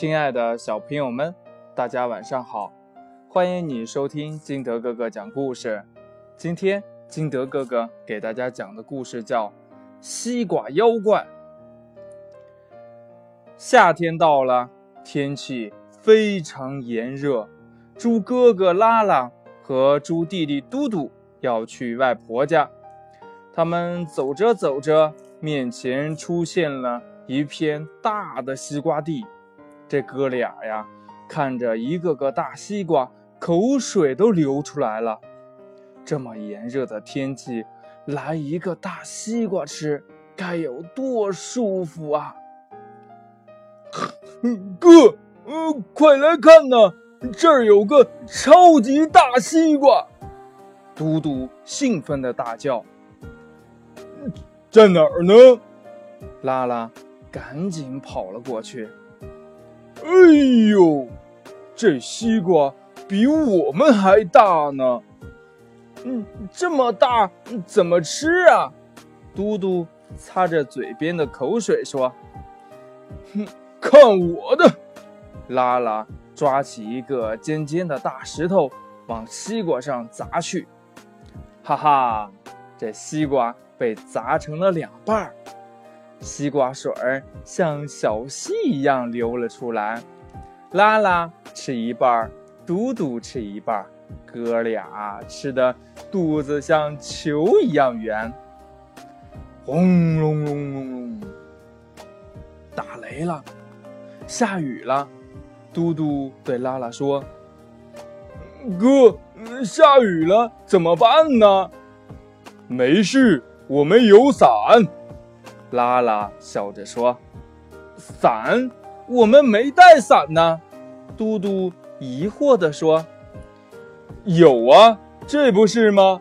亲爱的小朋友们，大家晚上好！欢迎你收听金德哥哥讲故事。今天金德哥哥给大家讲的故事叫《西瓜妖怪》。夏天到了，天气非常炎热。猪哥哥拉拉和猪弟弟嘟嘟要去外婆家。他们走着走着，面前出现了一片大的西瓜地。这哥俩呀，看着一个个大西瓜，口水都流出来了。这么炎热的天气，来一个大西瓜吃，该有多舒服啊！哥，呃，快来看呐，这儿有个超级大西瓜！嘟嘟兴奋地大叫：“在哪儿呢？”拉拉赶紧跑了过去。哎呦，这西瓜比我们还大呢！嗯，这么大怎么吃啊？嘟嘟擦着嘴边的口水说：“哼，看我的！”拉拉抓起一个尖尖的大石头往西瓜上砸去，哈哈，这西瓜被砸成了两半儿。西瓜水儿像小溪一样流了出来，拉拉吃一半，嘟嘟吃一半，哥俩吃的肚子像球一样圆。轰隆隆隆隆，打雷了，下雨了。嘟嘟对拉拉说：“哥，下雨了，怎么办呢？”“没事，我们有伞。”拉拉笑着说：“伞？我们没带伞呢。”嘟嘟疑惑地说：“有啊，这不是吗？”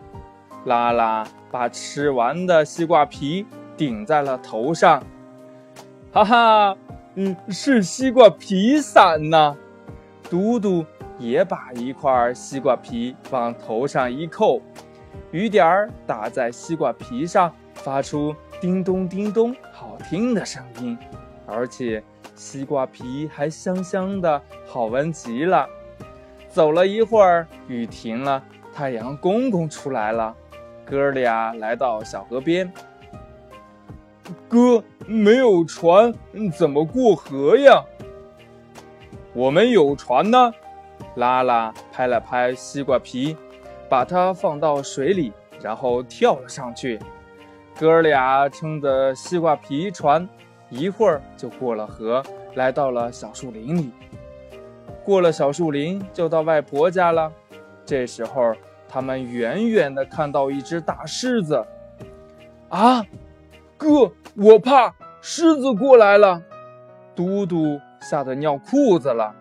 拉拉把吃完的西瓜皮顶在了头上，哈哈，嗯，是西瓜皮伞呢。嘟嘟也把一块西瓜皮往头上一扣，雨点儿打在西瓜皮上，发出。叮咚叮咚，好听的声音，而且西瓜皮还香香的，好闻极了。走了一会儿，雨停了，太阳公公出来了。哥俩来到小河边。哥，没有船，怎么过河呀？我们有船呢。拉拉拍了拍西瓜皮，把它放到水里，然后跳了上去。哥俩撑着西瓜皮船，一会儿就过了河，来到了小树林里。过了小树林，就到外婆家了。这时候，他们远远的看到一只大狮子。啊，哥，我怕狮子过来了！嘟嘟吓得尿裤子了。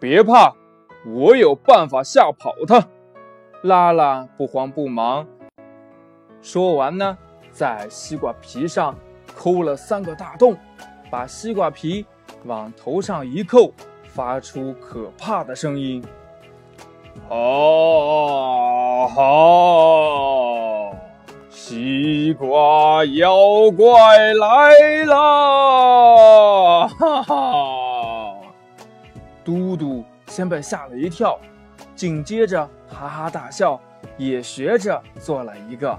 别怕，我有办法吓跑它。拉拉不慌不忙。说完呢。在西瓜皮上抠了三个大洞，把西瓜皮往头上一扣，发出可怕的声音。好好，西瓜妖怪来啦！哈哈，嘟嘟先被吓了一跳，紧接着哈哈大笑，也学着做了一个。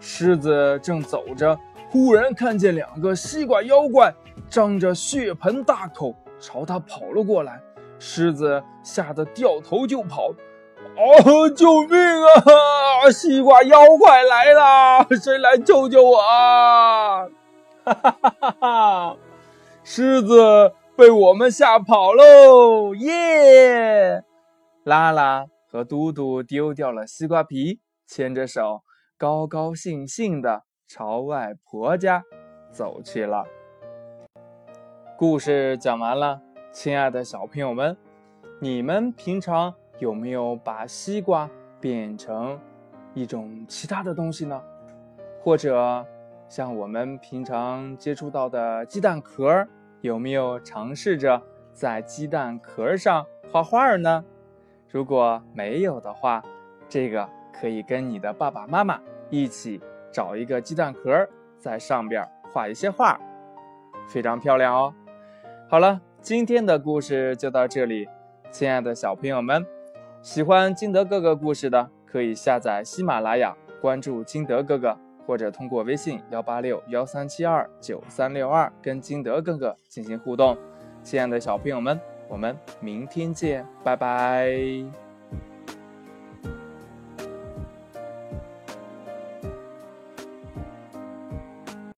狮子正走着，忽然看见两个西瓜妖怪张着血盆大口朝他跑了过来。狮子吓得掉头就跑。哦，救命啊！西瓜妖怪来了，谁来救救我啊？哈哈哈哈哈！狮子被我们吓跑喽！耶！拉拉和嘟嘟丢掉了西瓜皮，牵着手。高高兴兴的朝外婆家走去了。故事讲完了，亲爱的小朋友们，你们平常有没有把西瓜变成一种其他的东西呢？或者像我们平常接触到的鸡蛋壳，有没有尝试着在鸡蛋壳上画画呢？如果没有的话，这个。可以跟你的爸爸妈妈一起找一个鸡蛋壳，在上边画一些画，非常漂亮哦。好了，今天的故事就到这里，亲爱的小朋友们，喜欢金德哥哥故事的，可以下载喜马拉雅，关注金德哥哥，或者通过微信幺八六幺三七二九三六二跟金德哥哥进行互动。亲爱的小朋友们，我们明天见，拜拜。